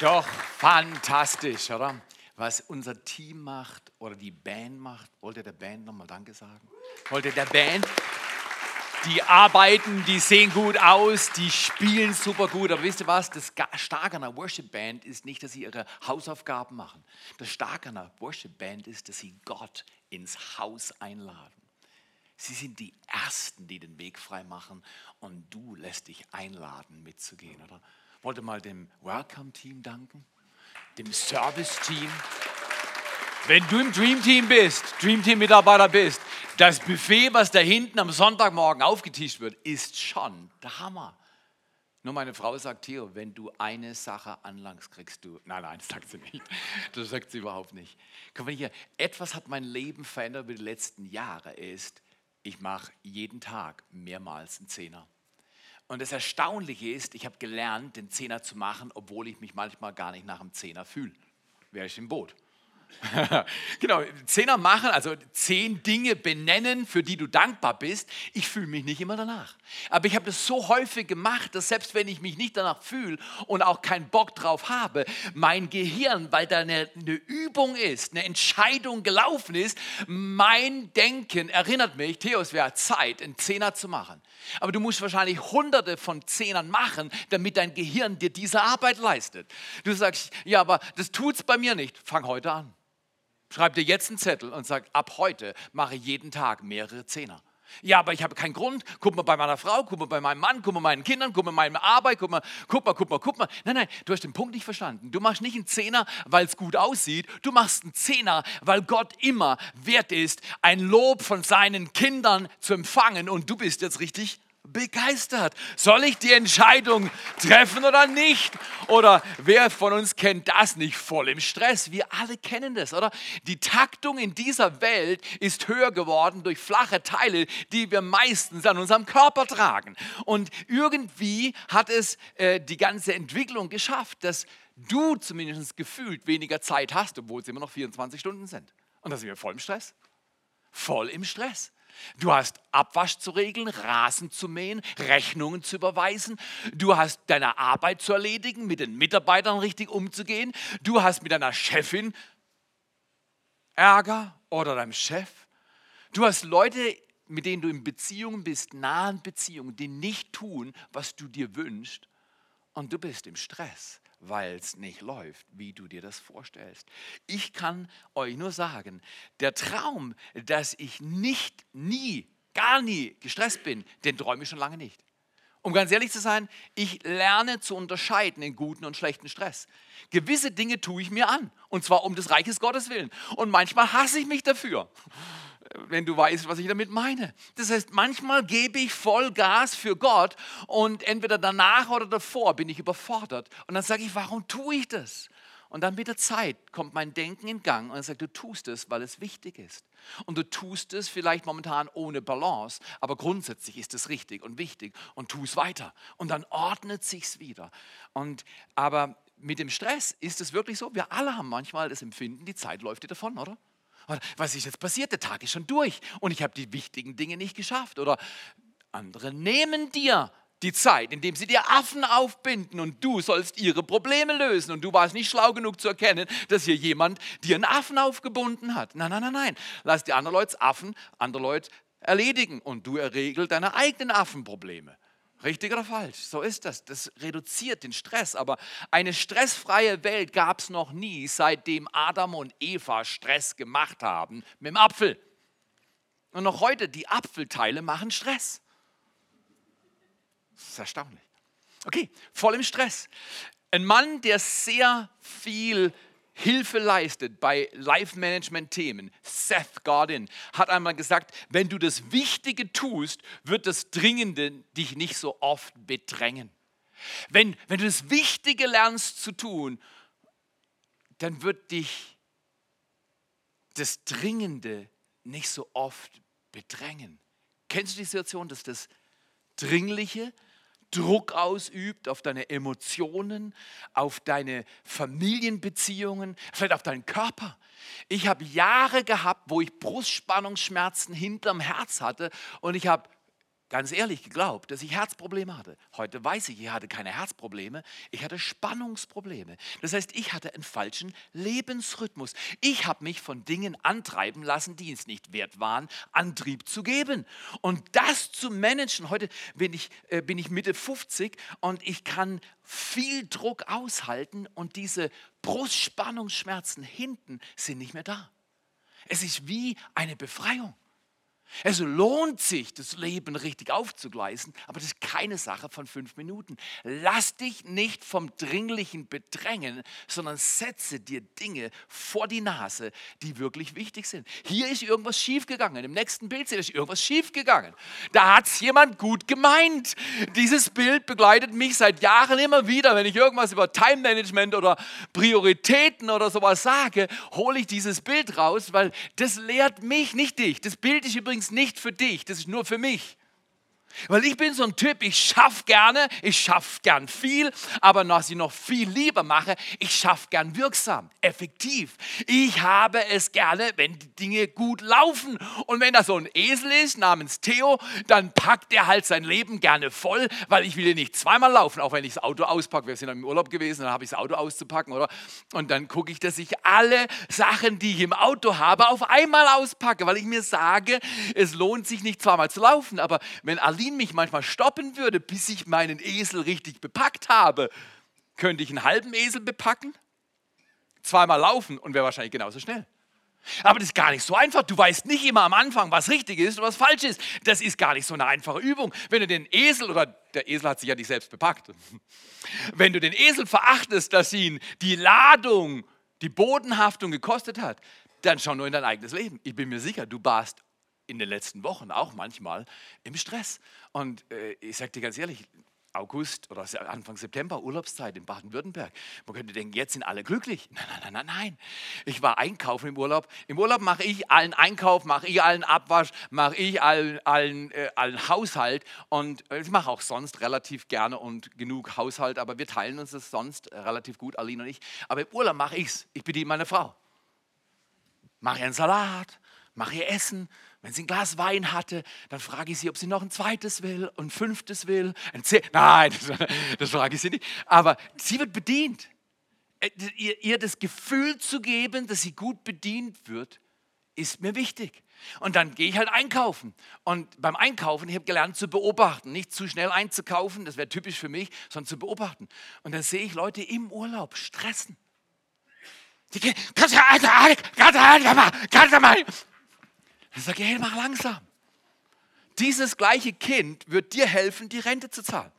Doch, fantastisch, oder? Was unser Team macht oder die Band macht. Wollt ihr der Band nochmal Danke sagen? Wollt ihr der Band? Die arbeiten, die sehen gut aus, die spielen super gut. Aber wisst ihr was? Das Starke an einer Worship Band ist nicht, dass sie ihre Hausaufgaben machen. Das Starke an einer Worship Band ist, dass sie Gott ins Haus einladen. Sie sind die Ersten, die den Weg frei machen und du lässt dich einladen, mitzugehen, oder? Wollte mal dem Welcome-Team danken, dem Service-Team. Wenn du im Dream Team bist, Dream Team Mitarbeiter bist, das Buffet, was da hinten am Sonntagmorgen aufgetischt wird, ist schon der Hammer. Nur meine Frau sagt, Theo, wenn du eine Sache anlangst, kriegst du. Nein, nein, das sagt sie nicht. Das sagt sie überhaupt nicht. Guck mal hier, etwas hat mein Leben verändert über die letzten Jahre, ist, ich mache jeden Tag mehrmals einen Zehner. Und das Erstaunliche ist, ich habe gelernt, den Zehner zu machen, obwohl ich mich manchmal gar nicht nach dem Zehner fühle. Wäre ich im Boot. genau, Zehner machen, also zehn Dinge benennen, für die du dankbar bist. Ich fühle mich nicht immer danach. Aber ich habe das so häufig gemacht, dass selbst wenn ich mich nicht danach fühle und auch keinen Bock drauf habe, mein Gehirn, weil da eine, eine Übung ist, eine Entscheidung gelaufen ist, mein Denken erinnert mich, Theo, es wäre Zeit, einen Zehner zu machen. Aber du musst wahrscheinlich hunderte von Zehnern machen, damit dein Gehirn dir diese Arbeit leistet. Du sagst, ja, aber das tut es bei mir nicht. Fang heute an. Schreib dir jetzt einen Zettel und sag, ab heute mache ich jeden Tag mehrere Zehner. Ja, aber ich habe keinen Grund. Guck mal bei meiner Frau, guck mal bei meinem Mann, guck mal meinen Kindern, guck mal bei meiner Arbeit, guck mal, guck mal, guck mal, guck mal. Nein, nein, du hast den Punkt nicht verstanden. Du machst nicht einen Zehner, weil es gut aussieht. Du machst einen Zehner, weil Gott immer wert ist, ein Lob von seinen Kindern zu empfangen. Und du bist jetzt richtig begeistert. Soll ich die Entscheidung treffen oder nicht? Oder wer von uns kennt das nicht voll im Stress? Wir alle kennen das, oder? Die Taktung in dieser Welt ist höher geworden durch flache Teile, die wir meistens an unserem Körper tragen. Und irgendwie hat es äh, die ganze Entwicklung geschafft, dass du zumindest gefühlt weniger Zeit hast, obwohl es immer noch 24 Stunden sind. Und da sind wir voll im Stress. Voll im Stress. Du hast Abwasch zu regeln, Rasen zu mähen, Rechnungen zu überweisen. Du hast deine Arbeit zu erledigen, mit den Mitarbeitern richtig umzugehen. Du hast mit deiner Chefin Ärger oder deinem Chef. Du hast Leute, mit denen du in Beziehungen bist, nahen Beziehungen, die nicht tun, was du dir wünschst. Und du bist im Stress weil es nicht läuft, wie du dir das vorstellst. Ich kann euch nur sagen, der Traum, dass ich nicht, nie, gar nie gestresst bin, den träume ich schon lange nicht. Um ganz ehrlich zu sein, ich lerne zu unterscheiden in guten und schlechten Stress. Gewisse Dinge tue ich mir an, und zwar um des Reiches Gottes willen. Und manchmal hasse ich mich dafür wenn du weißt, was ich damit meine. Das heißt, manchmal gebe ich voll Gas für Gott und entweder danach oder davor bin ich überfordert. Und dann sage ich, warum tue ich das? Und dann mit der Zeit kommt mein Denken in Gang und er sagt, du tust es, weil es wichtig ist. Und du tust es vielleicht momentan ohne Balance, aber grundsätzlich ist es richtig und wichtig und tu es weiter. Und dann ordnet sich's wieder. Und aber mit dem Stress ist es wirklich so, wir alle haben manchmal das Empfinden, die Zeit läuft dir davon, oder? Was ist jetzt passiert? Der Tag ist schon durch und ich habe die wichtigen Dinge nicht geschafft. Oder andere nehmen dir die Zeit, indem sie dir Affen aufbinden und du sollst ihre Probleme lösen. Und du warst nicht schlau genug zu erkennen, dass hier jemand dir einen Affen aufgebunden hat. Nein, nein, nein, nein. Lass die anderen Leute Affen, andere Leute erledigen und du erregelst deine eigenen Affenprobleme. Richtig oder falsch? So ist das. Das reduziert den Stress. Aber eine stressfreie Welt gab es noch nie, seitdem Adam und Eva Stress gemacht haben mit dem Apfel. Und noch heute, die Apfelteile machen Stress. Das ist erstaunlich. Okay, voll im Stress. Ein Mann, der sehr viel Hilfe leistet bei Life-Management-Themen, Seth Godin, hat einmal gesagt, wenn du das Wichtige tust, wird das Dringende dich nicht so oft bedrängen. Wenn, wenn du das Wichtige lernst zu tun, dann wird dich das Dringende nicht so oft bedrängen. Kennst du die Situation, dass das Dringliche Druck ausübt auf deine Emotionen, auf deine Familienbeziehungen, vielleicht auf deinen Körper. Ich habe Jahre gehabt, wo ich Brustspannungsschmerzen hinterm Herz hatte und ich habe ganz ehrlich geglaubt, dass ich Herzprobleme hatte. Heute weiß ich, ich hatte keine Herzprobleme, ich hatte Spannungsprobleme. Das heißt, ich hatte einen falschen Lebensrhythmus. Ich habe mich von Dingen antreiben lassen, die es nicht wert waren, Antrieb zu geben. Und das zu managen, heute bin ich, äh, bin ich Mitte 50 und ich kann viel Druck aushalten und diese Brustspannungsschmerzen hinten sind nicht mehr da. Es ist wie eine Befreiung. Es lohnt sich, das Leben richtig aufzugleisen, aber das ist keine Sache von fünf Minuten. Lass dich nicht vom Dringlichen bedrängen, sondern setze dir Dinge vor die Nase, die wirklich wichtig sind. Hier ist irgendwas schiefgegangen. Im nächsten Bild ist irgendwas schiefgegangen. Da hat es jemand gut gemeint. Dieses Bild begleitet mich seit Jahren immer wieder. Wenn ich irgendwas über Time Management oder Prioritäten oder sowas sage, hole ich dieses Bild raus, weil das lehrt mich, nicht dich. Das Bild ist übrigens übrigens nicht für dich, das ist nur für mich. Weil ich bin so ein Typ, ich schaffe gerne, ich schaffe gern viel, aber was ich noch viel lieber mache, ich schaffe gern wirksam, effektiv. Ich habe es gerne, wenn die Dinge gut laufen. Und wenn da so ein Esel ist namens Theo, dann packt er halt sein Leben gerne voll, weil ich will ja nicht zweimal laufen, auch wenn ich das Auto auspacke. Wir sind im Urlaub gewesen, dann habe ich das Auto auszupacken, oder? Und dann gucke ich, dass ich alle Sachen, die ich im Auto habe, auf einmal auspacke, weil ich mir sage, es lohnt sich nicht zweimal zu laufen. Aber wenn Aline Berlin mich manchmal stoppen würde, bis ich meinen Esel richtig bepackt habe, könnte ich einen halben Esel bepacken, zweimal laufen und wäre wahrscheinlich genauso schnell. Aber das ist gar nicht so einfach. Du weißt nicht immer am Anfang, was richtig ist und was falsch ist. Das ist gar nicht so eine einfache Übung. Wenn du den Esel, oder der Esel hat sich ja nicht selbst bepackt, wenn du den Esel verachtest, dass ihn die Ladung, die Bodenhaftung gekostet hat, dann schau nur in dein eigenes Leben. Ich bin mir sicher, du warst in den letzten Wochen auch manchmal im Stress. Und äh, ich sage dir ganz ehrlich, August oder Anfang September, Urlaubszeit in Baden-Württemberg. Man könnte denken, jetzt sind alle glücklich. Nein, nein, nein, nein. Ich war einkaufen im Urlaub. Im Urlaub mache ich allen Einkauf, mache ich allen Abwasch, mache ich allen, allen, äh, allen Haushalt. Und äh, ich mache auch sonst relativ gerne und genug Haushalt, aber wir teilen uns das sonst relativ gut, Aline und ich. Aber im Urlaub mache ich es. Ich bediene meine Frau. Mache ihr einen Salat, mache ihr Essen, wenn sie ein Glas Wein hatte, dann frage ich sie, ob sie noch ein zweites will ein fünftes will. Ein Nein, das, das, frage ich sie nicht. Aber sie wird bedient. Äh, ihr, ihr das Gefühl zu geben, dass sie gut bedient wird, ist mir wichtig. Und dann gehe ich halt einkaufen. Und beim Einkaufen, ich habe gelernt zu beobachten, nicht zu schnell einzukaufen, das wäre typisch für mich, sondern zu beobachten. Und dann sehe ich Leute im Urlaub stressen. Die gehen, dann sage ich, hey, mach langsam. Dieses gleiche Kind wird dir helfen, die Rente zu zahlen.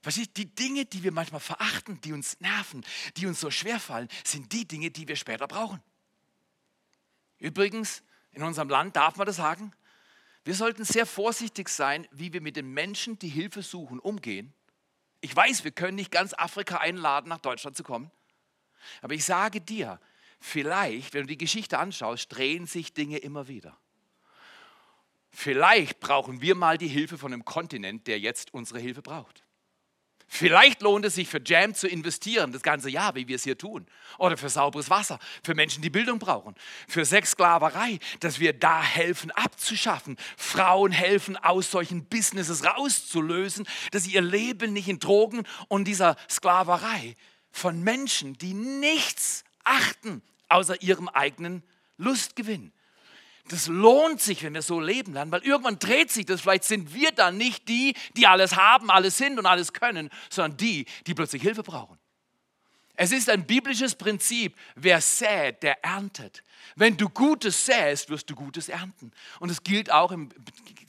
Verstehst Die Dinge, die wir manchmal verachten, die uns nerven, die uns so schwer fallen, sind die Dinge, die wir später brauchen. Übrigens, in unserem Land darf man das sagen, wir sollten sehr vorsichtig sein, wie wir mit den Menschen, die Hilfe suchen, umgehen. Ich weiß, wir können nicht ganz Afrika einladen, nach Deutschland zu kommen. Aber ich sage dir, Vielleicht, wenn du die Geschichte anschaust, drehen sich Dinge immer wieder. Vielleicht brauchen wir mal die Hilfe von einem Kontinent, der jetzt unsere Hilfe braucht. Vielleicht lohnt es sich für Jam zu investieren, das ganze Jahr, wie wir es hier tun. Oder für sauberes Wasser, für Menschen, die Bildung brauchen. Für Sexsklaverei, dass wir da helfen abzuschaffen. Frauen helfen, aus solchen Businesses rauszulösen, dass sie ihr Leben nicht in Drogen und dieser Sklaverei von Menschen, die nichts achten, außer ihrem eigenen Lustgewinn. Das lohnt sich, wenn wir so leben lernen, weil irgendwann dreht sich das. Vielleicht sind wir dann nicht die, die alles haben, alles sind und alles können, sondern die, die plötzlich Hilfe brauchen. Es ist ein biblisches Prinzip, wer sät, der erntet. Wenn du Gutes säst, wirst du Gutes ernten. Und es gilt auch im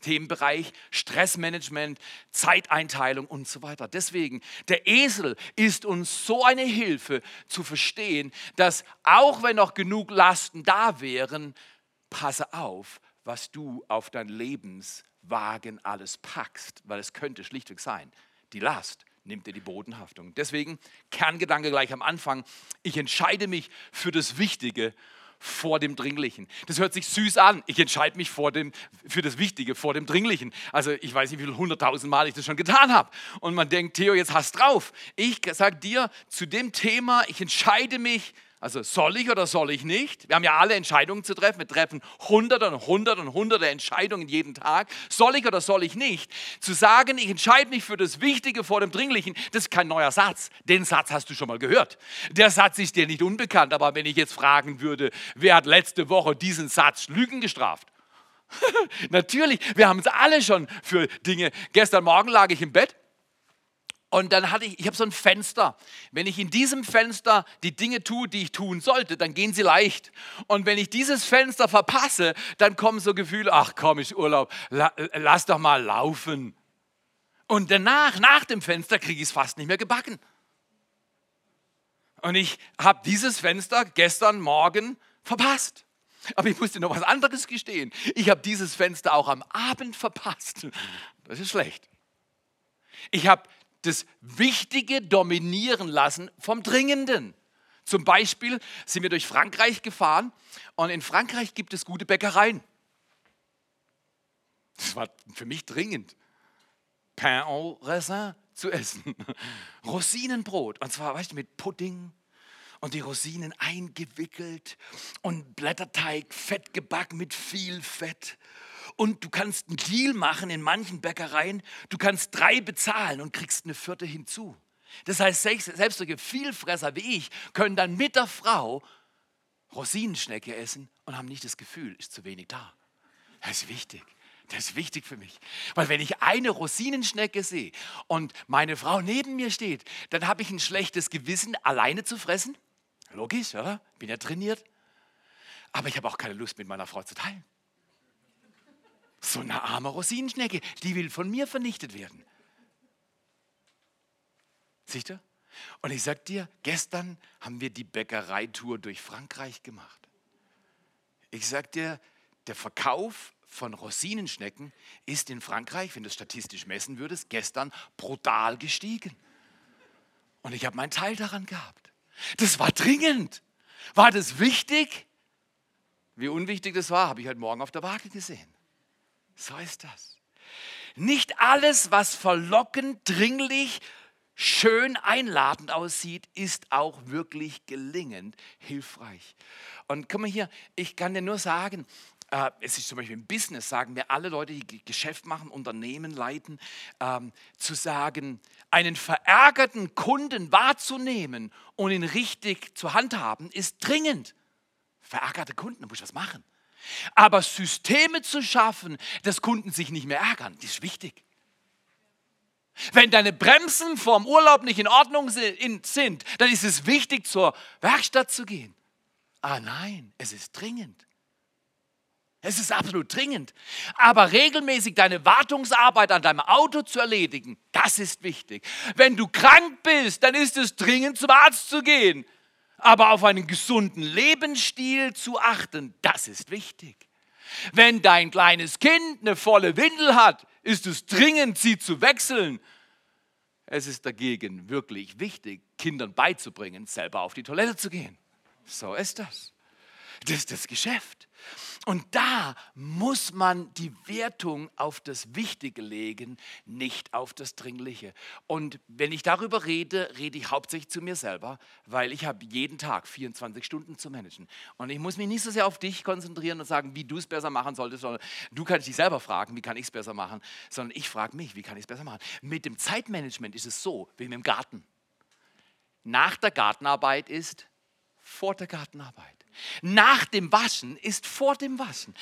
Themenbereich Stressmanagement, Zeiteinteilung und so weiter. Deswegen, der Esel ist uns so eine Hilfe zu verstehen, dass auch wenn noch genug Lasten da wären, passe auf, was du auf dein Lebenswagen alles packst, weil es könnte schlichtweg sein, die Last nimmt dir die Bodenhaftung. Deswegen Kerngedanke gleich am Anfang, ich entscheide mich für das Wichtige vor dem Dringlichen. Das hört sich süß an. Ich entscheide mich vor dem, für das Wichtige vor dem Dringlichen. Also ich weiß nicht, wie viele hunderttausend Mal ich das schon getan habe. Und man denkt, Theo, jetzt hast drauf. Ich sage dir zu dem Thema, ich entscheide mich Also soll ich oder soll ich nicht? Wir haben ja alle Entscheidungen zu treffen. Wir treffen hunderte und hunderte und hunderte Entscheidungen jeden Tag. Soll ich oder soll ich nicht? Zu sagen, ich entscheide mich für das Wichtige vor dem Dringlichen, das ist kein neuer Satz. Den Satz hast du schon mal gehört. Der Satz ist dir nicht unbekannt. Aber wenn ich jetzt fragen würde, wer hat letzte Woche diesen Satz Lügen gestraft? Natürlich, wir haben es alle schon für Dinge. Gestern Morgen lag ich im Bett und dann hatte ich, ich habe so ein Fenster. Wenn ich in diesem Fenster die Dinge tue, die ich tun sollte, dann gehen sie leicht. Und wenn ich dieses Fenster verpasse, dann kommen so Gefühle, ach komm, ich Urlaub, lass doch mal laufen. Und danach, nach dem Fenster, kriege ich es fast nicht mehr gebacken. Und ich habe dieses Fenster gestern Morgen verpasst. Aber ich musste noch was anderes gestehen. Ich habe dieses Fenster auch am Abend verpasst. Das ist schlecht. Ich habe das Wichtige dominieren lassen vom Dringenden. Zum Beispiel sind wir durch Frankreich gefahren und in Frankreich gibt es gute Bäckereien. Das war für mich dringend. Pain au raisin zu essen. Rosinenbrot. Und zwar, weißt du, mit Pudding und die Rosinen eingewickelt und Blätterteig fett gebacken mit viel Fett und du kannst einen Deal machen in manchen Bäckereien. Du kannst drei bezahlen und kriegst eine vierte hinzu. Das heißt, selbst solche Vielfresser wie ich können dann mit der Frau Rosinenschnecke essen und haben nicht das Gefühl, ist zu wenig da. Das ist wichtig. Das ist wichtig für mich. Weil wenn ich eine Rosinenschnecke sehe und meine Frau neben mir steht, dann habe ich ein schlechtes Gewissen, alleine zu fressen. Logisch, oder? Bin ja trainiert. Aber ich habe auch keine Lust, mit meiner Frau zu teilen. So eine arme Rosinenschnecke, die will von mir vernichtet werden. Siehst du? Und ich sag dir, gestern haben wir die Bäckereitour durch Frankreich gemacht. Ich sag dir, der Verkauf von Rosinenschnecken ist in Frankreich, wenn du es statistisch messen würdest, gestern brutal gestiegen. Und ich habe meinen Teil daran gehabt. Das war dringend. War das wichtig? Wie unwichtig das war, habe ich heute Morgen auf der Waage gesehen. So ist das. Nicht alles, was verlockend, dringlich, schön einladend aussieht, ist auch wirklich gelingend hilfreich. Und komm mal hier, ich kann dir nur sagen, äh, es ist zum Beispiel im Business, sagen wir alle Leute, die Geschäft machen, Unternehmen leiten, ähm, zu sagen, einen verärgerten Kunden wahrzunehmen und ihn richtig zu handhaben, ist dringend. Verärgerte Kunden, da muss ich was machen. Aber Systeme zu schaffen, dass Kunden sich nicht mehr ärgern, das ist wichtig. Wenn deine Bremsen vorm Urlaub nicht in Ordnung sind, dann ist es wichtig, zur Werkstatt zu gehen. Ah nein, es ist dringend. Es ist absolut dringend. Aber regelmäßig deine Wartungsarbeit an deinem Auto zu erledigen, das ist wichtig. Wenn du krank bist, dann ist es dringend, zum Arzt zu gehen. Aber auf einen gesunden Lebensstil zu achten, das ist wichtig. Wenn dein kleines Kind eine volle Windel hat, ist es dringend, sie zu wechseln. Es ist dagegen wirklich wichtig, Kindern beizubringen, selber auf die Toilette zu gehen. So ist das. Das ist das Geschäft. Und da muss man die Wertung auf das Wichtige legen, nicht auf das Dringliche. Und wenn ich darüber rede, rede ich hauptsächlich zu mir selber, weil ich habe jeden Tag 24 Stunden zu managen. Und ich muss mich nicht so sehr auf dich konzentrieren und sagen, wie du es besser machen solltest, sondern du kannst dich selber fragen, wie kann ich es besser machen, sondern ich frage mich, wie kann ich es besser machen. Mit dem Zeitmanagement ist es so, wie mit dem Garten. Nach der Gartenarbeit ist vor der Gartenarbeit. Nach dem Waschen ist vor dem Waschen.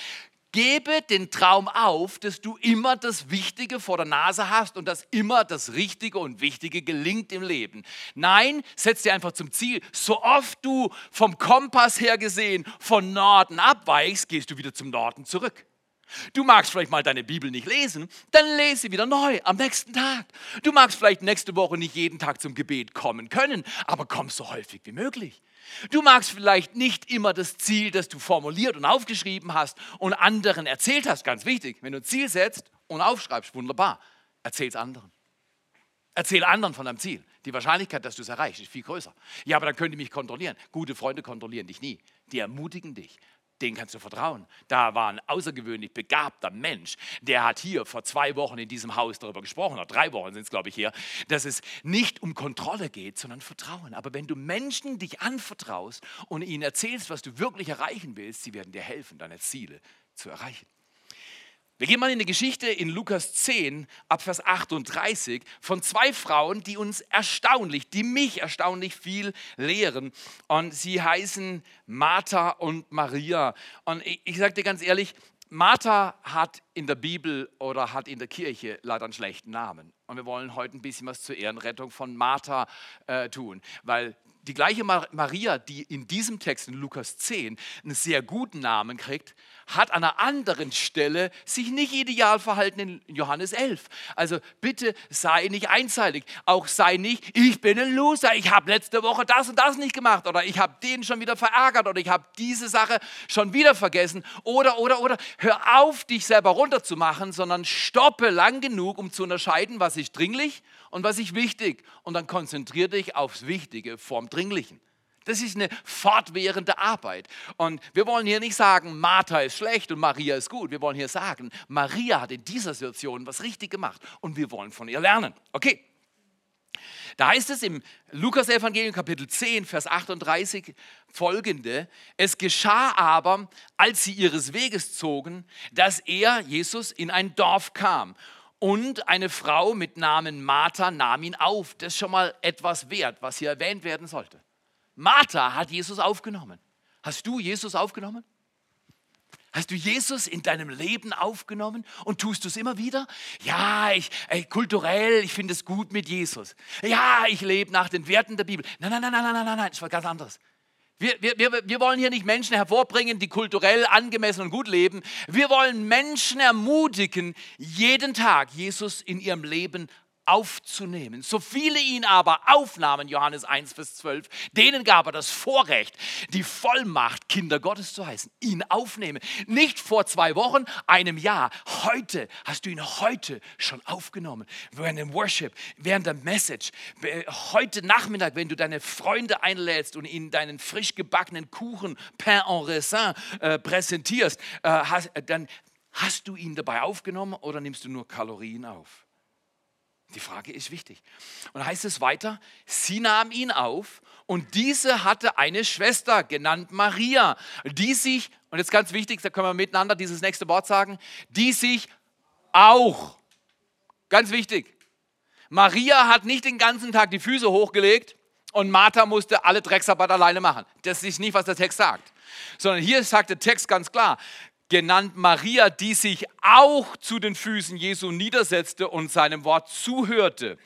Gebe den Traum auf, dass du immer das Wichtige vor der Nase hast und dass immer das Richtige und Wichtige gelingt im Leben. Nein, setz dir einfach zum Ziel. So oft du vom Kompass her gesehen von Norden abweichst, gehst du wieder zum Norden zurück. Du magst vielleicht mal deine Bibel nicht lesen, dann lese sie wieder neu am nächsten Tag. Du magst vielleicht nächste Woche nicht jeden Tag zum Gebet kommen können, aber komm so häufig wie möglich. Du magst vielleicht nicht immer das Ziel, das du formuliert und aufgeschrieben hast und anderen erzählt hast. Ganz wichtig, wenn du ein Ziel setzt und aufschreibst, wunderbar, erzähl es anderen. Erzähl anderen von deinem Ziel. Die Wahrscheinlichkeit, dass du es erreichst, ist viel größer. Ja, aber dann können die mich kontrollieren. Gute Freunde kontrollieren dich nie. Die ermutigen dich. Den kannst du vertrauen. Da war ein außergewöhnlich begabter Mensch, der hat hier vor zwei Wochen in diesem Haus darüber gesprochen, oder drei Wochen sind es, glaube ich, hier, dass es nicht um Kontrolle geht, sondern Vertrauen. Aber wenn du Menschen dich anvertraust und ihnen erzählst, was du wirklich erreichen willst, sie werden dir helfen, deine Ziele zu erreichen. Wir gehen mal in die Geschichte in Lukas 10, Abvers 38, von zwei Frauen, die uns erstaunlich, die mich erstaunlich viel lehren. Und sie heißen Martha und Maria. Und ich, ich sage dir ganz ehrlich, Martha hat in der Bibel oder hat in der Kirche leider einen schlechten Namen. Und wir wollen heute ein bisschen was zur Ehrenrettung von Martha äh, tun, weil die gleiche Maria, die in diesem Text in Lukas 10 einen sehr guten Namen kriegt, hat an einer anderen Stelle sich nicht ideal verhalten in Johannes 11. Also bitte sei nicht einseitig. Auch sei nicht, ich bin ein Loser, ich habe letzte Woche das und das nicht gemacht oder ich habe den schon wieder verärgert oder ich habe diese Sache schon wieder vergessen oder, oder, oder. Hör auf, dich selber runterzumachen, sondern stoppe lang genug, um zu unterscheiden, was ist dringlich und was ist wichtig. Und dann konzentriere dich aufs Wichtige vorm Dringlichen. Das ist eine fortwährende Arbeit. Und wir wollen hier nicht sagen, Martha ist schlecht und Maria ist gut. Wir wollen hier sagen, Maria hat in dieser Situation was richtig gemacht und wir wollen von ihr lernen. Okay. Da heißt es im Lukas-Evangelium Kapitel 10, Vers 38 folgende: Es geschah aber, als sie ihres Weges zogen, dass er, Jesus, in ein Dorf kam. Und eine Frau mit Namen Martha nahm ihn auf. Das ist schon mal etwas wert, was hier erwähnt werden sollte. Martha hat Jesus aufgenommen. Hast du Jesus aufgenommen? Hast du Jesus in deinem Leben aufgenommen und tust du es immer wieder? Ja, ich, ey, kulturell, ich finde es gut mit Jesus. Ja, ich lebe nach den Werten der Bibel. Nein, nein, nein, nein, nein, nein, nein, das war ganz anderes. Wir, wir, wir, wir wollen hier nicht Menschen hervorbringen, die kulturell angemessen und gut leben. Wir wollen Menschen ermutigen, jeden Tag Jesus in ihrem Leben aufzunehmen. So viele ihn aber aufnahmen, Johannes 1, Vers 12, denen gab er das Vorrecht, die Vollmacht, Kinder Gottes zu heißen, ihn aufnehmen. Nicht vor zwei Wochen, einem Jahr. Heute hast du ihn heute schon aufgenommen. Während dem Worship, während der Message. Heute Nachmittag, wenn du deine Freunde einlädst und ihnen deinen frisch gebackenen Kuchen Pain en raisin äh, präsentierst, äh, hast, dann hast du ihn dabei aufgenommen oder nimmst du nur Kalorien auf? Die Frage ist wichtig. Und heißt es weiter, sie nahm ihn auf und diese hatte eine Schwester genannt Maria, die sich, und jetzt ganz wichtig, da können wir miteinander dieses nächste Wort sagen, die sich auch, ganz wichtig, Maria hat nicht den ganzen Tag die Füße hochgelegt und Martha musste alle Drecksarbeit alleine machen. Das ist nicht, was der Text sagt. Sondern hier sagt der Text ganz klar, genannt Maria, die sich auch zu den Füßen Jesu niedersetzte und seinem Wort zuhörte.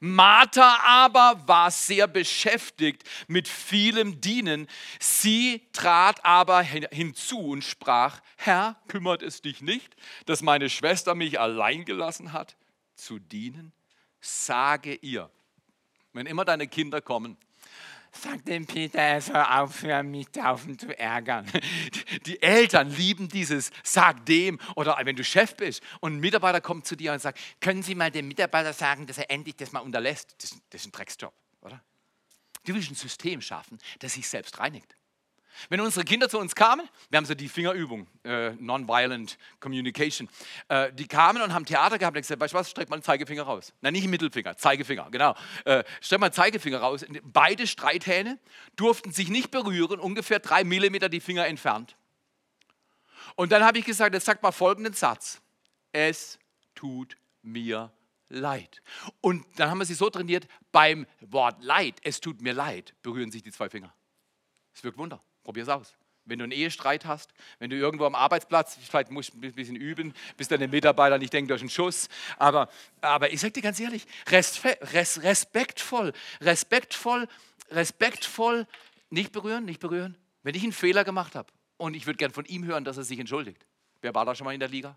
Martha aber war sehr beschäftigt mit vielem Dienen. Sie trat aber hinzu und sprach, Herr, kümmert es dich nicht, dass meine Schwester mich allein gelassen hat, zu dienen? Sage ihr, wenn immer deine Kinder kommen Sag dem Peter, er soll aufhören, mich taufen zu ärgern. Die Eltern lieben dieses, sag dem. Oder wenn du Chef bist und ein Mitarbeiter kommt zu dir und sagt, können Sie mal dem Mitarbeiter sagen, dass er endlich das mal unterlässt. Das, das ist ein Drecksjob, oder? Du willst ein System schaffen, das sich selbst reinigt. Wenn unsere Kinder zu uns kamen, wir haben so die Fingerübung, äh, Nonviolent Communication, äh, die kamen und haben Theater gehabt und gesagt, weißt du was, streck mal den Zeigefinger raus. Nein, nicht Mittelfinger, Zeigefinger, genau. Äh, streck mal den Zeigefinger raus. Beide Streithähne durften sich nicht berühren, ungefähr drei Millimeter die Finger entfernt. Und dann habe ich gesagt, jetzt sagt mal folgenden Satz. Es tut mir leid. Und dann haben wir sie so trainiert, beim Wort leid, es tut mir leid, berühren sich die zwei Finger. Es wirkt Wunder. Probier es aus. Wenn du einen Ehestreit hast, wenn du irgendwo am Arbeitsplatz, vielleicht musst du ein bisschen üben, bis deine Mitarbeiter nicht denken, durch einen Schuss. Aber, aber ich sage dir ganz ehrlich, respektvoll, respektvoll, respektvoll, nicht berühren, nicht berühren. Wenn ich einen Fehler gemacht habe und ich würde gern von ihm hören, dass er sich entschuldigt. Wer war da schon mal in der Liga?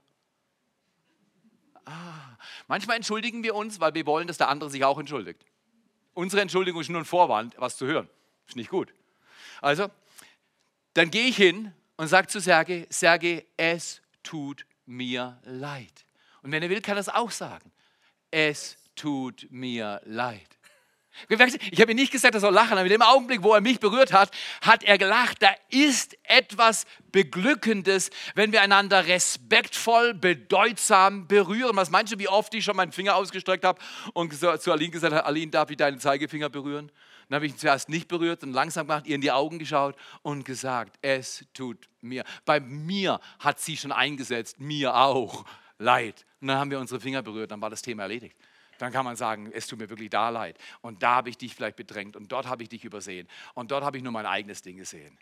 Ah, manchmal entschuldigen wir uns, weil wir wollen, dass der andere sich auch entschuldigt. Unsere Entschuldigung ist nur ein Vorwand, was zu hören. Ist nicht gut. Also, dann gehe ich hin und sage zu Serge, Serge, es tut mir leid. Und wenn er will, kann er es auch sagen. Es tut mir leid. Ich habe ihm nicht gesagt, er soll lachen, aber in dem Augenblick, wo er mich berührt hat, hat er gelacht. Da ist etwas Beglückendes, wenn wir einander respektvoll, bedeutsam berühren. Was meinst du, wie oft ich schon meinen Finger ausgestreckt habe und zu Aline gesagt habe, Aline, darf ich deinen Zeigefinger berühren? Dann habe ich ihn zuerst nicht berührt und langsam gemacht, ihr in die Augen geschaut und gesagt, es tut mir. Bei mir hat sie schon eingesetzt, mir auch leid. Und dann haben wir unsere Finger berührt, dann war das Thema erledigt dann kann man sagen, es tut mir wirklich da leid. Und da habe ich dich vielleicht bedrängt und dort habe ich dich übersehen und dort habe ich nur mein eigenes Ding gesehen.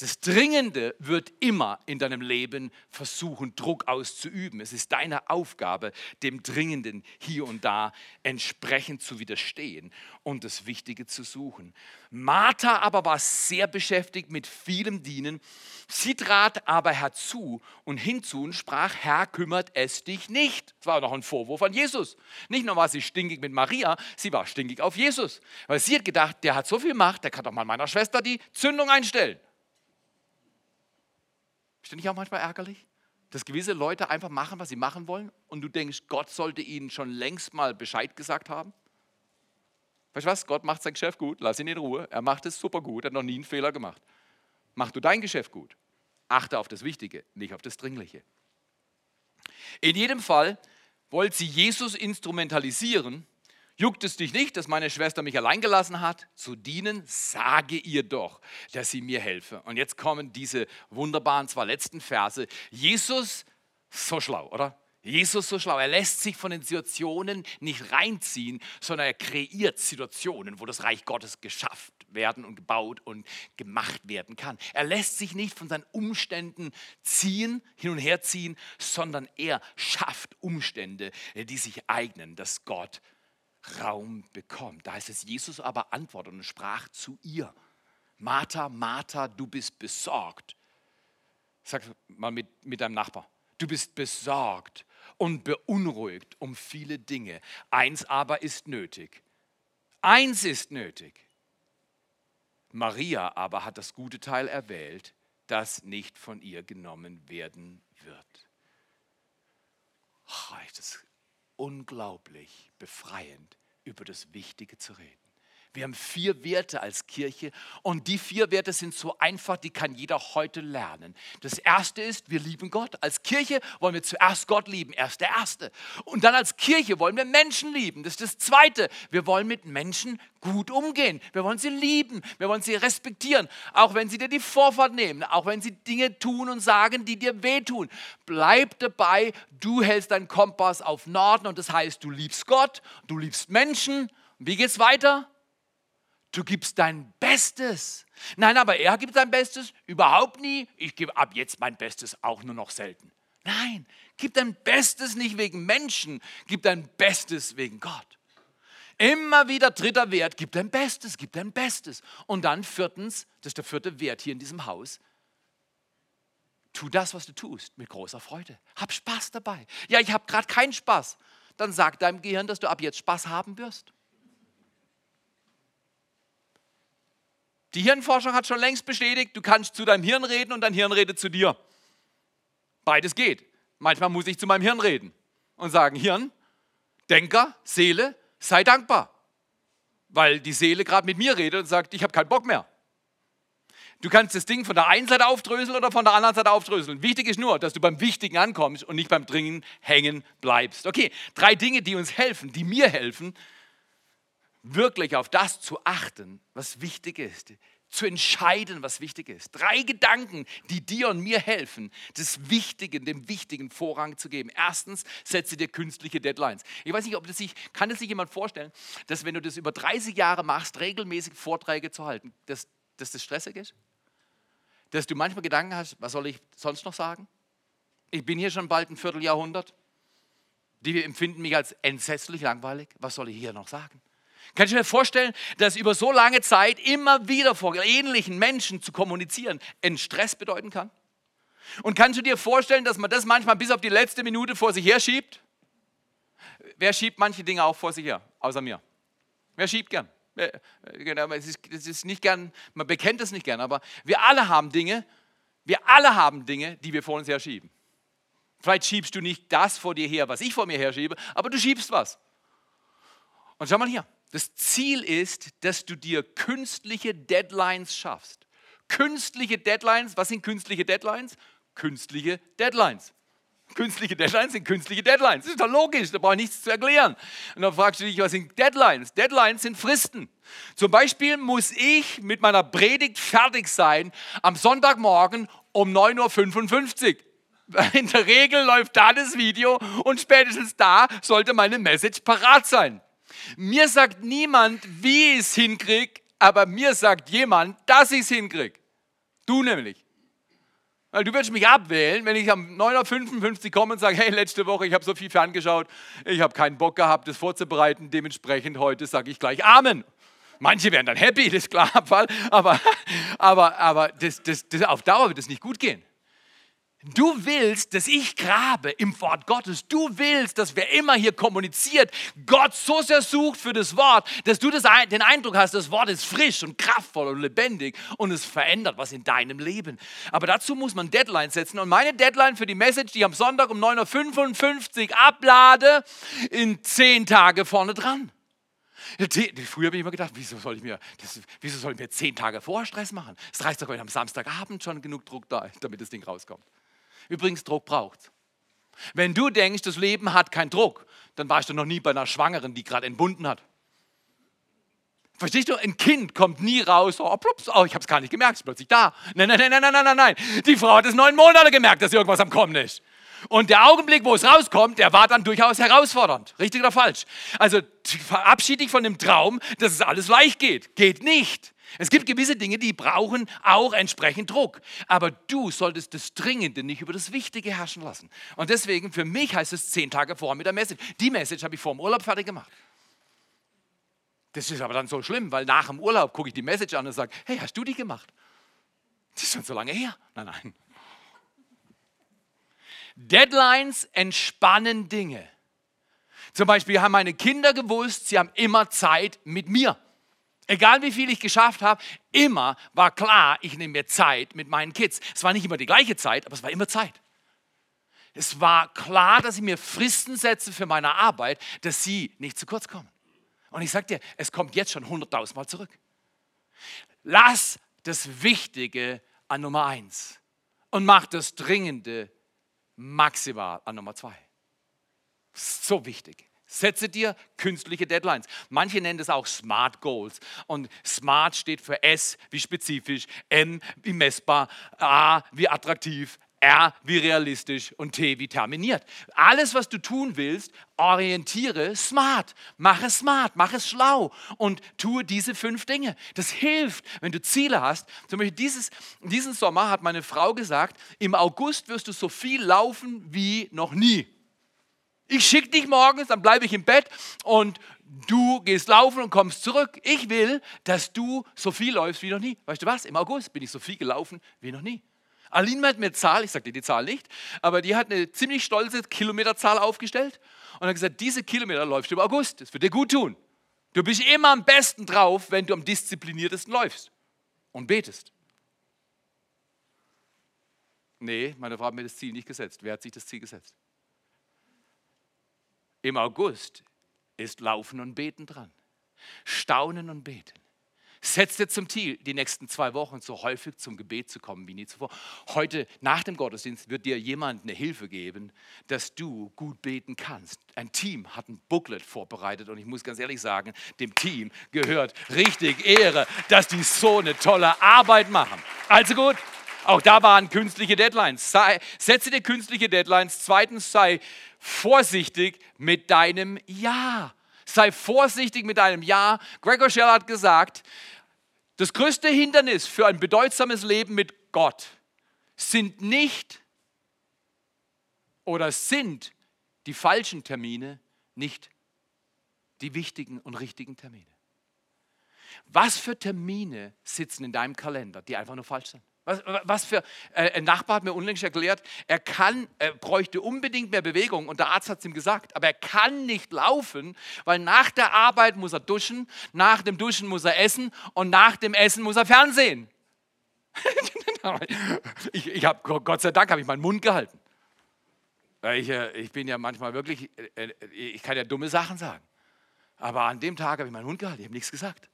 Das Dringende wird immer in deinem Leben versuchen, Druck auszuüben. Es ist deine Aufgabe, dem Dringenden hier und da entsprechend zu widerstehen und das Wichtige zu suchen. Martha aber war sehr beschäftigt mit vielem Dienen. Sie trat aber herzu und hinzu und sprach, Herr, kümmert es dich nicht. Das war noch ein Vorwurf an Jesus. Nicht nur war sie stinkig mit Maria, sie war stinkig auf Jesus. Weil sie hat gedacht, der hat so viel Macht, der kann doch mal meiner Schwester die Zündung einstellen. Ist das nicht auch manchmal ärgerlich? Dass gewisse Leute einfach machen, was sie machen wollen und du denkst, Gott sollte ihnen schon längst mal Bescheid gesagt haben? Weißt du was? Gott macht sein Geschäft gut, lass ihn in Ruhe. Er macht es super gut, er hat noch nie einen Fehler gemacht. Mach du dein Geschäft gut. Achte auf das Wichtige, nicht auf das Dringliche. In jedem Fall wollte sie Jesus instrumentalisieren, Juckt es dich nicht, dass meine Schwester mich allein gelassen hat, zu dienen? Sage ihr doch, dass sie mir helfe. Und jetzt kommen diese wunderbaren zwei letzten Verse. Jesus, so schlau, oder? Jesus so schlau. Er lässt sich von den Situationen nicht reinziehen, sondern er kreiert Situationen, wo das Reich Gottes geschafft werden und gebaut und gemacht werden kann. Er lässt sich nicht von seinen Umständen ziehen, hin und her ziehen, sondern er schafft Umstände, die sich eignen, dass Gott Raum bekommt. Da heißt es, Jesus aber antwortete und sprach zu ihr, Martha, Martha, du bist besorgt. Sag mal mit, mit deinem Nachbar, du bist besorgt und beunruhigt um viele Dinge. Eins aber ist nötig. Eins ist nötig. Maria aber hat das gute Teil erwählt, das nicht von ihr genommen werden wird. Oh, das ist unglaublich befreiend, über das Wichtige zu reden. Wir haben vier Werte als Kirche und die vier Werte sind so einfach, die kann jeder heute lernen. Das erste ist, wir lieben Gott. Als Kirche wollen wir zuerst Gott lieben, er ist der Erste. Und dann als Kirche wollen wir Menschen lieben. Das ist das Zweite. Wir wollen mit Menschen gut umgehen. Wir wollen sie lieben, wir wollen sie respektieren, auch wenn sie dir die Vorfahrt nehmen, auch wenn sie Dinge tun und sagen, die dir wehtun. Bleib dabei, du hältst deinen Kompass auf Norden und das heißt, du liebst Gott, du liebst Menschen. Wie geht's weiter? Du gibst dein Bestes. Nein, aber er gibt sein Bestes überhaupt nie. Ich gebe ab jetzt mein Bestes auch nur noch selten. Nein, gib dein Bestes nicht wegen Menschen, gib dein Bestes wegen Gott. Immer wieder dritter Wert, gib dein Bestes, gib dein Bestes. Und dann viertens, das ist der vierte Wert hier in diesem Haus, tu das, was du tust, mit großer Freude. Hab Spaß dabei. Ja, ich habe gerade keinen Spaß. Dann sag deinem Gehirn, dass du ab jetzt Spaß haben wirst. Die Hirnforschung hat schon längst bestätigt, du kannst zu deinem Hirn reden und dein Hirn redet zu dir. Beides geht. Manchmal muss ich zu meinem Hirn reden und sagen, Hirn, Denker, Seele, sei dankbar. Weil die Seele gerade mit mir redet und sagt, ich habe keinen Bock mehr. Du kannst das Ding von der einen Seite aufdröseln oder von der anderen Seite aufdröseln. Wichtig ist nur, dass du beim Wichtigen ankommst und nicht beim Dringen hängen bleibst. Okay, drei Dinge, die uns helfen, die mir helfen, wirklich auf das zu achten, was wichtig ist, zu entscheiden, was wichtig ist. Drei Gedanken, die dir und mir helfen, das Wichtige, dem Wichtigen Vorrang zu geben. Erstens, setze dir künstliche Deadlines. Ich weiß nicht, ob das sich, kann das sich jemand vorstellen, dass wenn du das über 30 Jahre machst, regelmäßig Vorträge zu halten, dass, dass das stressig ist? Dass du manchmal Gedanken hast, was soll ich sonst noch sagen? Ich bin hier schon bald ein Vierteljahrhundert. Die empfinden mich als entsetzlich langweilig. Was soll ich hier noch sagen? Kannst du dir vorstellen, dass über so lange Zeit immer wieder vor ähnlichen Menschen zu kommunizieren einen Stress bedeuten kann? Und kannst du dir vorstellen, dass man das manchmal bis auf die letzte Minute vor sich her schiebt? Wer schiebt manche Dinge auch vor sich her, außer mir? Wer schiebt gern? Genau, es ist, es ist nicht gern, man bekennt es nicht gern, aber wir alle haben Dinge, wir alle haben Dinge, die wir vor uns her schieben. Vielleicht schiebst du nicht das vor dir her, was ich vor mir her schiebe, aber du schiebst was. Und schau mal hier, Das Ziel ist, dass du dir künstliche Deadlines schaffst. Künstliche Deadlines, was sind künstliche Deadlines? Künstliche Deadlines. Künstliche Deadlines sind künstliche Deadlines. Das ist doch logisch, da brauche ich nichts zu erklären. Und dann fragst du dich, was sind Deadlines? Deadlines sind Fristen. Zum Beispiel muss ich mit meiner Predigt fertig sein am Sonntagmorgen um 9.55 Uhr. In der Regel läuft da das Video und spätestens da sollte meine Message parat sein. Mir sagt niemand, wie ich es hinkriege, aber mir sagt jemand, dass ich es hinkriege. Du nämlich. Weil du würdest mich abwählen, wenn ich am 9.55 Uhr komme und sage, hey, letzte Woche, ich habe so viel ferngeschaut, ich habe keinen Bock gehabt, das vorzubereiten, dementsprechend heute sage ich gleich Amen. Manche wären dann happy, das ist klar, aber, aber, aber das, das, das, auf Dauer wird es nicht gut gehen. Du willst, dass ich grabe im Wort Gottes. Du willst, dass wer immer hier kommuniziert, Gott so sehr sucht für das Wort, dass du das, den Eindruck hast, das Wort ist frisch und kraftvoll und lebendig und es verändert was in deinem Leben. Aber dazu muss man Deadlines setzen. Und meine Deadline für die Message, die ich am Sonntag um 9.55 Uhr ablade, in zehn Tage vorne dran. Früher habe ich immer gedacht, wieso soll ich mir, das, wieso soll ich mir zehn Tage vor Stress machen? Es reicht doch, wenn am Samstagabend schon genug Druck da ist, damit das Ding rauskommt. Übrigens, Druck braucht. Wenn du denkst, das Leben hat keinen Druck, dann warst du noch nie bei einer Schwangeren, die gerade entbunden hat. Verstehst du? Ein Kind kommt nie raus, oh, plups, oh ich habe es gar nicht gemerkt, ist plötzlich da. Nein, nein, nein, nein, nein, nein, nein. Die Frau hat es neun Monate gemerkt, dass irgendwas am Kommen ist. Und der Augenblick, wo es rauskommt, der war dann durchaus herausfordernd. Richtig oder falsch? Also verabschiede dich von dem Traum, dass es alles leicht geht. Geht nicht. Es gibt gewisse Dinge, die brauchen auch entsprechend Druck. Aber du solltest das Dringende nicht über das Wichtige herrschen lassen. Und deswegen, für mich heißt es zehn Tage vor mit der Message. Die Message habe ich vor dem Urlaub fertig gemacht. Das ist aber dann so schlimm, weil nach dem Urlaub gucke ich die Message an und sage, hey, hast du die gemacht? Das ist schon so lange her. Nein, nein. Deadlines entspannen Dinge. Zum Beispiel haben meine Kinder gewusst, sie haben immer Zeit mit mir. Egal wie viel ich geschafft habe, immer war klar, ich nehme mir Zeit mit meinen Kids. Es war nicht immer die gleiche Zeit, aber es war immer Zeit. Es war klar, dass ich mir Fristen setze für meine Arbeit, dass sie nicht zu kurz kommen. Und ich sage dir, es kommt jetzt schon hunderttausend Mal zurück. Lass das Wichtige an Nummer eins und mach das Dringende maximal an Nummer zwei. So wichtig. Setze dir künstliche Deadlines. Manche nennen das auch Smart Goals. Und Smart steht für S wie spezifisch, M wie messbar, A wie attraktiv, R wie realistisch und T wie terminiert. Alles, was du tun willst, orientiere smart. Mach es smart, mach es schlau und tue diese fünf Dinge. Das hilft, wenn du Ziele hast. Zum Beispiel dieses, diesen Sommer hat meine Frau gesagt, im August wirst du so viel laufen wie noch nie. Ich schicke dich morgens, dann bleibe ich im Bett und du gehst laufen und kommst zurück. Ich will, dass du so viel läufst wie noch nie. Weißt du was? Im August bin ich so viel gelaufen wie noch nie. Aline hat mir eine Zahl, ich sage dir die Zahl nicht, aber die hat eine ziemlich stolze Kilometerzahl aufgestellt und hat gesagt, diese Kilometer läufst du im August. Das wird dir gut tun. Du bist immer am besten drauf, wenn du am diszipliniertesten läufst und betest. Nee, meine Frau hat mir das Ziel nicht gesetzt. Wer hat sich das Ziel gesetzt? Im August ist Laufen und Beten dran. Staunen und Beten. Setz dir zum Ziel, die nächsten zwei Wochen so häufig zum Gebet zu kommen wie nie zuvor. Heute nach dem Gottesdienst wird dir jemand eine Hilfe geben, dass du gut beten kannst. Ein Team hat ein Booklet vorbereitet und ich muss ganz ehrlich sagen, dem Team gehört richtig Ehre, dass die so eine tolle Arbeit machen. Also gut, auch da waren künstliche Deadlines. Sei, setze dir künstliche Deadlines. Zweitens sei vorsichtig mit deinem Ja. Sei vorsichtig mit deinem Ja. Gregor Shell hat gesagt, das größte Hindernis für ein bedeutsames Leben mit Gott sind nicht oder sind die falschen Termine, nicht die wichtigen und richtigen Termine. Was für Termine sitzen in deinem Kalender, die einfach nur falsch sind? Was, was für äh, ein Nachbar hat mir unlängst erklärt, er kann, er bräuchte unbedingt mehr Bewegung und der Arzt hat es ihm gesagt, aber er kann nicht laufen, weil nach der Arbeit muss er duschen, nach dem Duschen muss er essen und nach dem Essen muss er Fernsehen. ich, ich habe Gott sei Dank habe ich meinen Mund gehalten. Ich, äh, ich bin ja manchmal wirklich, äh, äh, ich kann ja dumme Sachen sagen. Aber an dem Tag habe ich meinen Hund gehalten, ich habe nichts gesagt.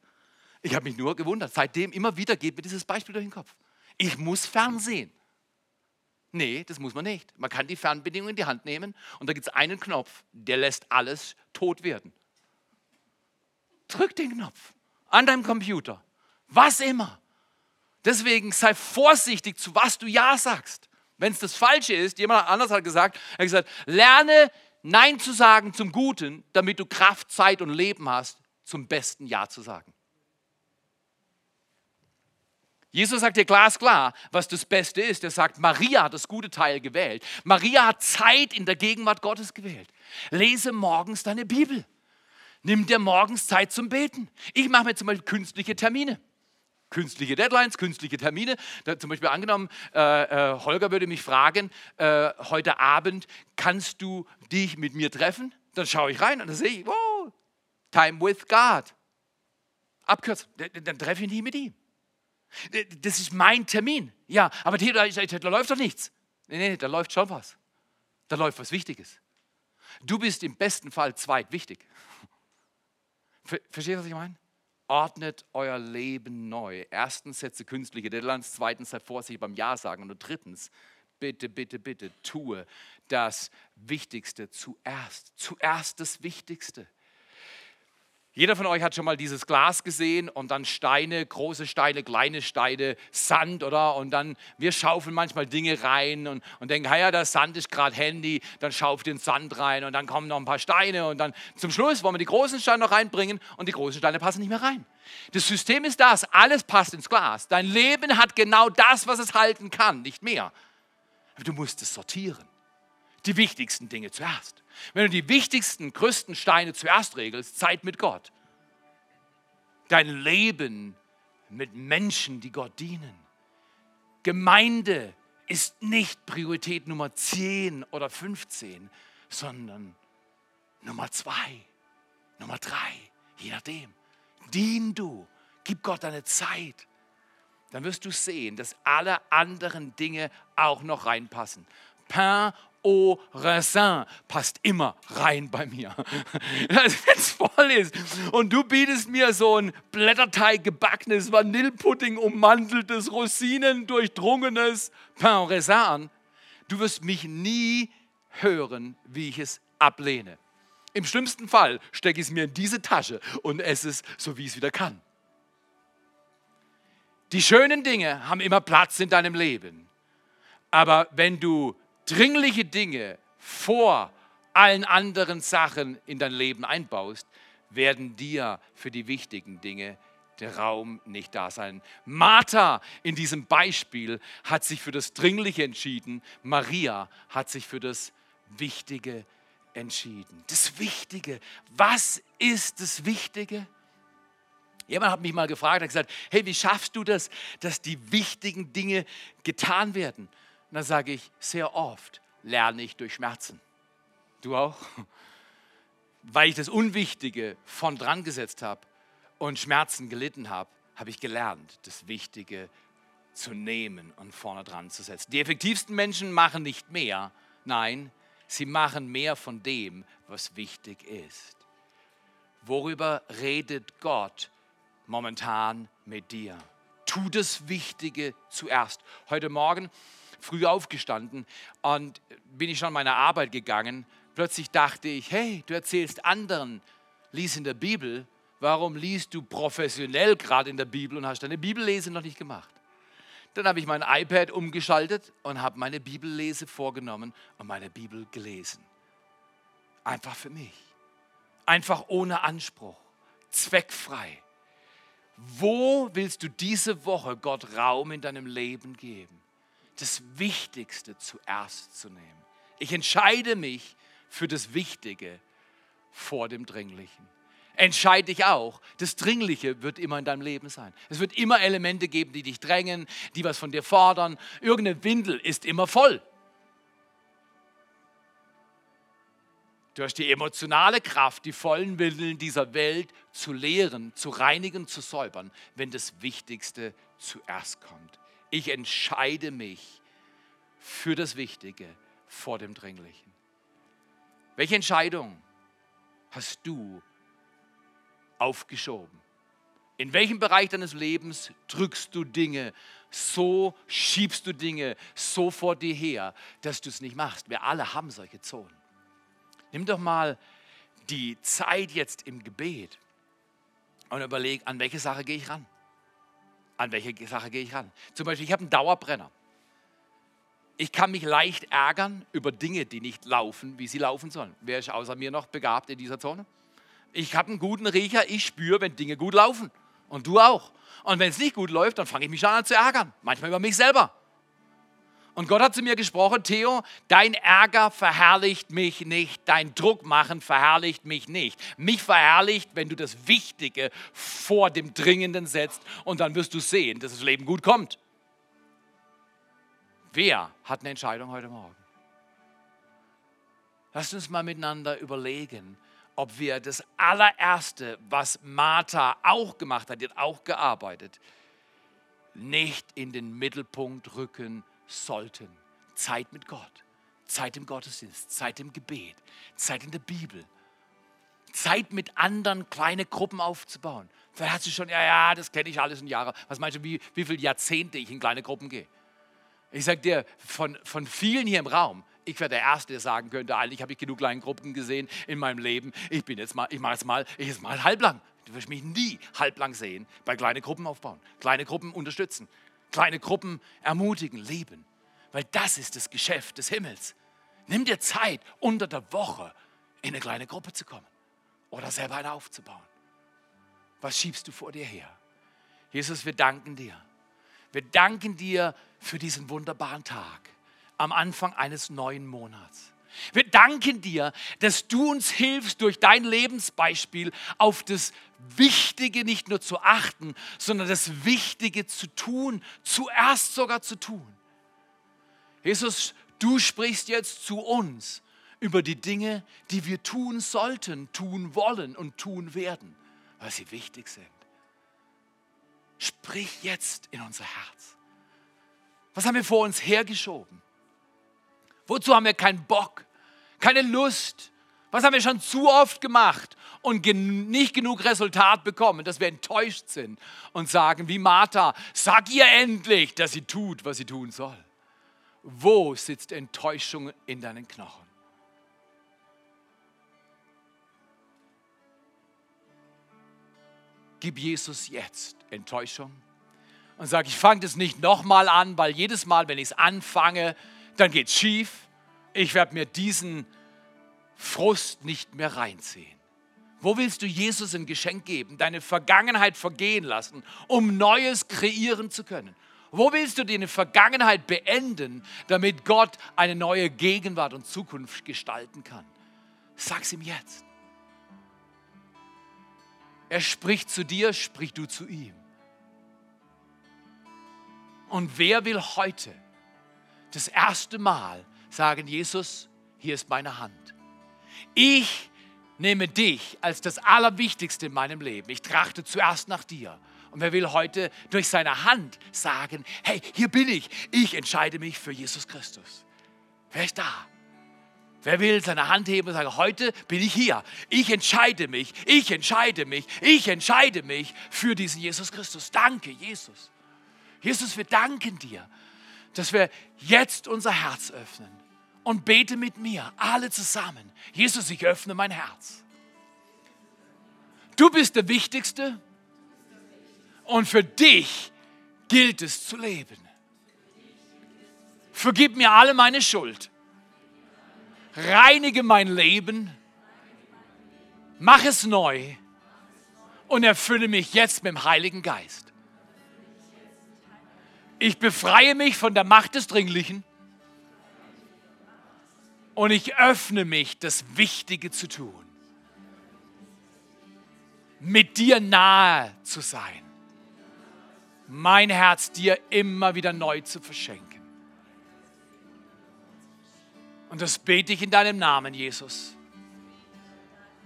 Ich habe mich nur gewundert. Seitdem immer wieder geht mir dieses Beispiel durch den Kopf. Ich muss fernsehen. Nee, das muss man nicht. Man kann die Fernbedienung in die Hand nehmen und da gibt es einen Knopf, der lässt alles tot werden. Drück den Knopf an deinem Computer. Was immer. Deswegen sei vorsichtig, zu was du Ja sagst. Wenn es das Falsche ist, jemand anders hat gesagt, er hat gesagt, lerne Nein zu sagen zum Guten, damit du Kraft, Zeit und Leben hast, zum besten Ja zu sagen. Jesus sagt dir glasklar, was das Beste ist. Er sagt, Maria hat das gute Teil gewählt. Maria hat Zeit in der Gegenwart Gottes gewählt. Lese morgens deine Bibel. Nimm dir morgens Zeit zum Beten. Ich mache mir zum Beispiel künstliche Termine. Künstliche Deadlines, künstliche Termine. Da, zum Beispiel angenommen, äh, äh, Holger würde mich fragen, äh, heute Abend kannst du dich mit mir treffen? Dann schaue ich rein und dann sehe ich, wow, Time with God. Abkürzen, dann, dann treffe ich nie mit ihm. Das ist mein Termin. Ja, aber da, da läuft doch nichts. Nee, nee, da läuft schon was. Da läuft was Wichtiges. Du bist im besten Fall zweitwichtig. Verstehst du, was ich meine? Ordnet euer Leben neu. Erstens setze künstliche Deadlines, zweitens sei vorsichtig beim Ja sagen und drittens, bitte, bitte, bitte, tue das Wichtigste zuerst. Zuerst das Wichtigste. Jeder von euch hat schon mal dieses Glas gesehen und dann Steine, große Steine, kleine Steine, Sand, oder? Und dann, wir schaufeln manchmal Dinge rein und, und denken, ja, der Sand ist gerade Handy, dann schauft den Sand rein und dann kommen noch ein paar Steine und dann zum Schluss wollen wir die großen Steine noch reinbringen und die großen Steine passen nicht mehr rein. Das System ist das, alles passt ins Glas. Dein Leben hat genau das, was es halten kann, nicht mehr. Aber du musst es sortieren. Die wichtigsten Dinge zuerst. Wenn du die wichtigsten, größten Steine zuerst regelst, Zeit mit Gott. Dein Leben mit Menschen, die Gott dienen. Gemeinde ist nicht Priorität Nummer 10 oder 15, sondern Nummer 2, Nummer 3, je nachdem. Dien du, gib Gott deine Zeit. Dann wirst du sehen, dass alle anderen Dinge auch noch reinpassen. Pain au passt immer rein bei mir. Wenn es voll ist und du bietest mir so ein Blätterteig gebackenes Vanillepudding ummanteltes, Rosinen durchdrungenes Pain au raisin an, du wirst mich nie hören, wie ich es ablehne. Im schlimmsten Fall stecke ich es mir in diese Tasche und esse es so, wie ich es wieder kann. Die schönen Dinge haben immer Platz in deinem Leben. Aber wenn du dringliche Dinge vor allen anderen Sachen in dein Leben einbaust, werden dir für die wichtigen Dinge der Raum nicht da sein. Martha in diesem Beispiel hat sich für das Dringliche entschieden. Maria hat sich für das Wichtige entschieden. Das Wichtige. Was ist das Wichtige? Jemand hat mich mal gefragt, hat gesagt, hey, wie schaffst du das, dass die wichtigen Dinge getan werden? Dann sage ich, sehr oft lerne ich durch Schmerzen. Du auch? Weil ich das Unwichtige von dran gesetzt habe und Schmerzen gelitten habe, habe ich gelernt, das Wichtige zu nehmen und vorne dran zu setzen. Die effektivsten Menschen machen nicht mehr, nein, sie machen mehr von dem, was wichtig ist. Worüber redet Gott momentan mit dir? Tu das Wichtige zuerst. Heute Morgen früh aufgestanden und bin ich schon meiner Arbeit gegangen. Plötzlich dachte ich, hey, du erzählst anderen, lies in der Bibel, warum liest du professionell gerade in der Bibel und hast deine Bibellese noch nicht gemacht? Dann habe ich mein iPad umgeschaltet und habe meine Bibellese vorgenommen und meine Bibel gelesen. Einfach für mich. Einfach ohne Anspruch. Zweckfrei. Wo willst du diese Woche Gott Raum in deinem Leben geben? das Wichtigste zuerst zu nehmen. Ich entscheide mich für das Wichtige vor dem Dringlichen. Entscheide dich auch, das Dringliche wird immer in deinem Leben sein. Es wird immer Elemente geben, die dich drängen, die was von dir fordern. Irgendeine Windel ist immer voll. Du hast die emotionale Kraft, die vollen Windeln dieser Welt zu leeren, zu reinigen, zu säubern, wenn das Wichtigste zuerst kommt. Ich entscheide mich für das Wichtige vor dem Dringlichen. Welche Entscheidung hast du aufgeschoben? In welchem Bereich deines Lebens drückst du Dinge so, schiebst du Dinge so vor dir her, dass du es nicht machst? Wir alle haben solche Zonen. Nimm doch mal die Zeit jetzt im Gebet und überleg, an welche Sache gehe ich ran? An welche Sache gehe ich ran? Zum Beispiel, ich habe einen Dauerbrenner. Ich kann mich leicht ärgern über Dinge, die nicht laufen, wie sie laufen sollen. Wer ist außer mir noch begabt in dieser Zone? Ich habe einen guten Riecher, ich spüre, wenn Dinge gut laufen. Und du auch. Und wenn es nicht gut läuft, dann fange ich mich schon an zu ärgern. Manchmal über mich selber. Und Gott hat zu mir gesprochen, Theo, dein Ärger verherrlicht mich nicht, dein Druck machen verherrlicht mich nicht. Mich verherrlicht, wenn du das Wichtige vor dem Dringenden setzt und dann wirst du sehen, dass das Leben gut kommt. Wer hat eine Entscheidung heute Morgen? Lasst uns mal miteinander überlegen, ob wir das allererste, was Martha auch gemacht hat, die hat auch gearbeitet, nicht in den Mittelpunkt rücken sollten. Zeit mit Gott, Zeit im Gottesdienst, Zeit im Gebet, Zeit in der Bibel, Zeit mit anderen kleine Gruppen aufzubauen. Vielleicht hast du schon, ja, ja, das kenne ich alles in Jahren. Was meinst du, wie, wie viele Jahrzehnte ich in kleine Gruppen gehe? Ich sage dir, von, von vielen hier im Raum, ich wäre der Erste, der sagen könnte, eigentlich habe ich genug kleine Gruppen gesehen in meinem Leben. Ich bin jetzt mal, ich mache jetzt mal, ich jetzt mal halblang. Du wirst mich nie halblang sehen bei kleine Gruppen aufbauen, kleine Gruppen unterstützen, kleine Gruppen ermutigen, lieben. Weil das ist das Geschäft des Himmels. Nimm dir Zeit, unter der Woche in eine kleine Gruppe zu kommen oder selber eine aufzubauen. Was schiebst du vor dir her? Jesus, wir danken dir. Wir danken dir für diesen wunderbaren Tag am Anfang eines neuen Monats. Wir danken dir, dass du uns hilfst, durch dein Lebensbeispiel auf das Wichtige nicht nur zu achten, sondern das Wichtige zu tun, zuerst sogar zu tun. Jesus, du sprichst jetzt zu uns über die Dinge, die wir tun sollten, tun wollen und tun werden, weil sie wichtig sind. Sprich jetzt in unser Herz. Was haben wir vor uns hergeschoben? Wozu haben wir keinen Bock, keine Lust? Was haben wir schon zu oft gemacht und gen nicht genug Resultat bekommen, dass wir enttäuscht sind und sagen, wie Martha, sag ihr endlich, dass sie tut, was sie tun soll. Wo sitzt Enttäuschung in deinen Knochen? Gib Jesus jetzt Enttäuschung und sag, ich fange das nicht nochmal an, weil jedes Mal, wenn ich es anfange, dann geht es schief. Ich werde mir diesen Frust nicht mehr reinziehen. Wo willst du Jesus ein Geschenk geben, deine Vergangenheit vergehen lassen, um Neues kreieren zu können? Wo willst du deine Vergangenheit beenden, damit Gott eine neue Gegenwart und Zukunft gestalten kann? Sag's ihm jetzt. Er spricht zu dir, sprich du zu ihm. Und wer will heute das erste Mal sagen, Jesus, hier ist meine Hand. Ich nehme dich als das Allerwichtigste in meinem Leben. Ich trachte zuerst nach dir. Und wer will heute durch seine Hand sagen, hey, hier bin ich. Ich entscheide mich für Jesus Christus. Wer ist da? Wer will seine Hand heben und sagen, heute bin ich hier. Ich entscheide mich, ich entscheide mich, ich entscheide mich für diesen Jesus Christus. Danke, Jesus. Jesus, wir danken dir dass wir jetzt unser Herz öffnen und bete mit mir, alle zusammen. Jesus, ich öffne mein Herz. Du bist der Wichtigste und für dich gilt es zu leben. Vergib mir alle meine Schuld. Reinige mein Leben. Mach es neu und erfülle mich jetzt mit dem Heiligen Geist. Ich befreie mich von der Macht des Dringlichen und ich öffne mich, das Wichtige zu tun. Mit dir nahe zu sein. Mein Herz dir immer wieder neu zu verschenken. Und das bete ich in deinem Namen, Jesus.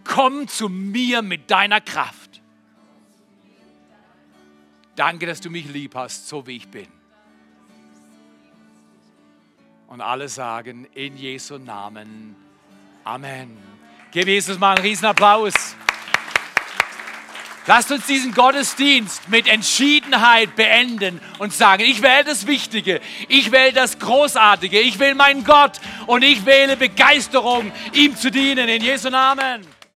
Komm zu mir mit deiner Kraft. Danke, dass du mich lieb hast, so wie ich bin. Und alle sagen in Jesu Namen Amen. Gib Jesus mal einen Riesenapplaus. Lasst uns diesen Gottesdienst mit Entschiedenheit beenden und sagen, ich wähle das Wichtige, ich wähle das Großartige, ich wähle meinen Gott und ich wähle Begeisterung, ihm zu dienen. In Jesu Namen.